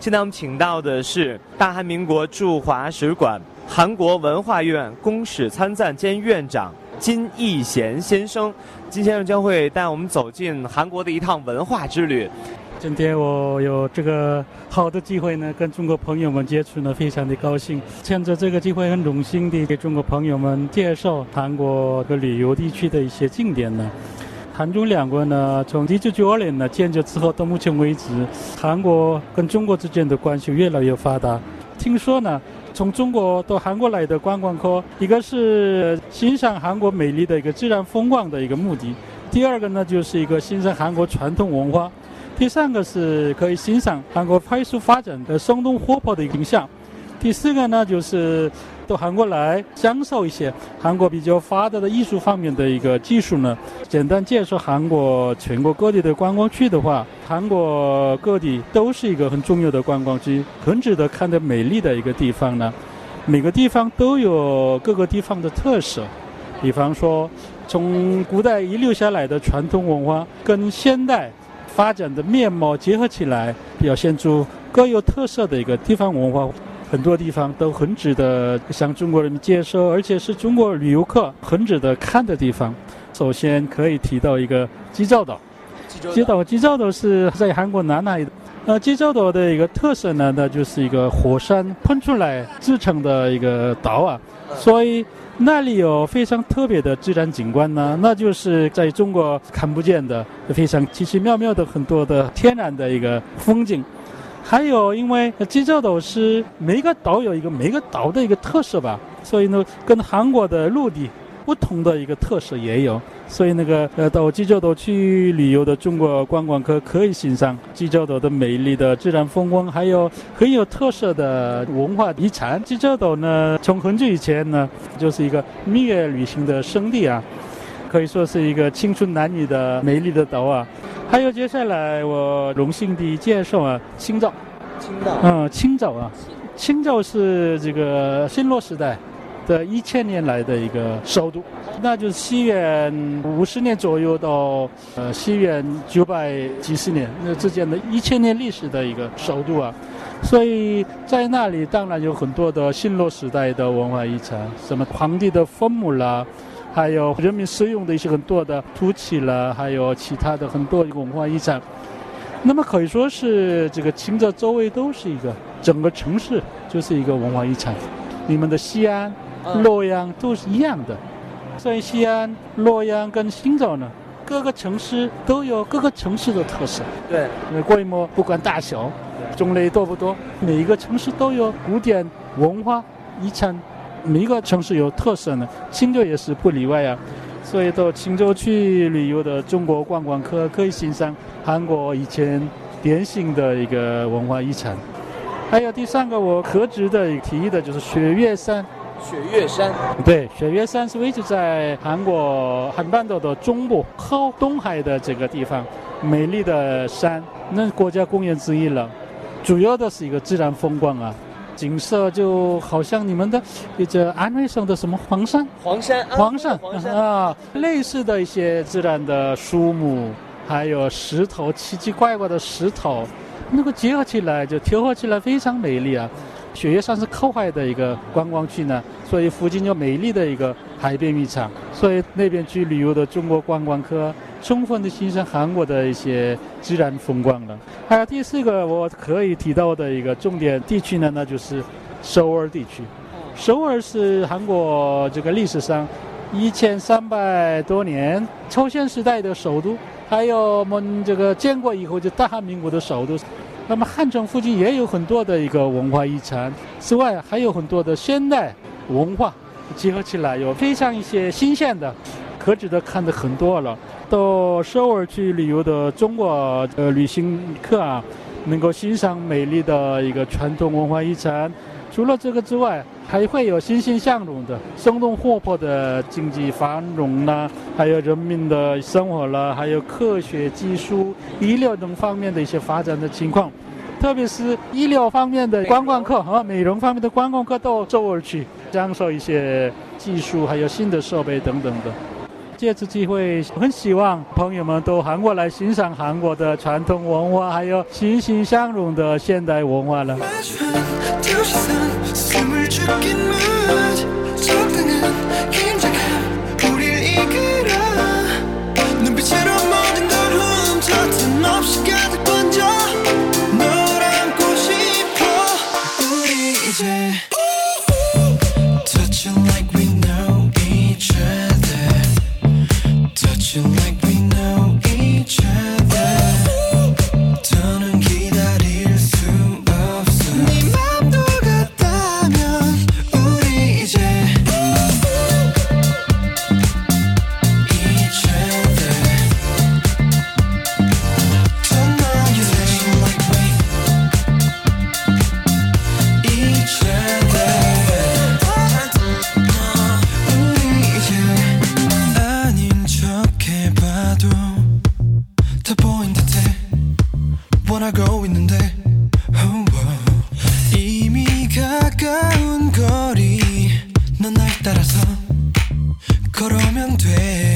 现在我们请到的是大韩民国驻华使馆韩国文化院公使参赞兼院长金义贤先生。金先生将会带我们走进韩国的一趟文化之旅。今天我有这个好的机会呢，跟中国朋友们接触呢，非常的高兴。趁着这个机会，很荣幸地给中国朋友们介绍韩国的旅游地区的一些景点呢。韩中两国呢，从一九九二年呢建交之后到目前为止，韩国跟中国之间的关系越来越发达。听说呢，从中国到韩国来的观光客，一个是欣赏韩国美丽的一个自然风光的一个目的，第二个呢就是一个欣赏韩国传统文化，第三个是可以欣赏韩国快速发展的生动活泼的一个形象，第四个呢就是。到韩国来享受一些韩国比较发达的艺术方面的一个技术呢。简单介绍韩国全国各地的观光区的话，韩国各地都是一个很重要的观光区，很值得看的美丽的一个地方呢。每个地方都有各个地方的特色，比方说从古代遗留下来的传统文化跟现代发展的面貌结合起来，表现出各有特色的一个地方文化。很多地方都很值得向中国人民介绍，而且是中国旅游客很值得看的地方。首先可以提到一个济州岛，济州岛济州岛是在韩国南海。呃，济州岛的一个特色呢，那就是一个火山喷出来制成的一个岛啊，所以那里有非常特别的自然景观呢，那就是在中国看不见的非常奇奇妙妙的很多的天然的一个风景。还有，因为济州岛是每个岛有一个每个岛的一个特色吧，所以呢，跟韩国的陆地不同的一个特色也有。所以那个呃，到济州岛去旅游的中国观光客可以欣赏济州岛的美丽的自然风光，还有很有特色的文化遗产。济州岛呢，从很久以前呢，就是一个蜜月旅行的圣地啊，可以说是一个青春男女的美丽的岛啊。还有接下来，我荣幸地介绍啊，青岛。青岛。嗯，青岛啊，青岛是这个新罗时代的一千年来的一个首都，那就是西元五十年左右到呃西元九百几十年那之间的一千年历史的一个首都啊，所以在那里当然有很多的新罗时代的文化遗产，什么皇帝的坟墓啦。还有人民使用的一些很多的土器了，还有其他的很多文化遗产。那么可以说是这个青岛周围都是一个整个城市就是一个文化遗产。你们的西安、洛阳都是一样的，所以西安、洛阳跟青岛呢，各个城市都有各个城市的特色。对，规模不管大小，种类多不多，每一个城市都有古典文化遗产。每一个城市有特色呢，青州也是不例外啊。所以到青州去旅游的中国观光客可以欣赏韩国以前典型的一个文化遗产。还有第三个我可值的提议的就是雪岳山。雪岳山。对，雪岳山是位置在韩国韩半岛的中部靠东海的这个地方，美丽的山，那国家公园之一了。主要的是一个自然风光啊。景色就好像你们的一个安徽省的什么黄山，黄山，黄山啊，类似的一些自然的树木，还有石头，奇奇怪怪的石头，那个结合起来就调和起来非常美丽啊。雪岳山是靠海的一个观光区呢，所以附近有美丽的一个海边浴场，所以那边去旅游的中国观光客。充分的欣赏韩国的一些自然风光了。还有第四个我可以提到的一个重点地区呢，那就是首尔地区。首尔是韩国这个历史上一千三百多年朝鲜时代的首都，还有我们这个建国以后就大韩民国的首都。那么汉城附近也有很多的一个文化遗产，此外还有很多的现代文化结合起来，有非常一些新鲜的。可值得看的很多了。到首尔去旅游的中国呃旅行客啊，能够欣赏美丽的一个传统文化遗产。除了这个之外，还会有欣欣向荣的、生动活泼的经济繁荣啦，还有人民的生活啦，还有科学技术、医疗等方面的一些发展的情况。特别是医疗方面的观光客和美容方面的观光客到首尔去，享受一些技术还有新的设备等等的。借此机会，很希望朋友们都韩国来欣赏韩国的传统文化，还有欣欣向荣的现代文化了。 그러면 돼.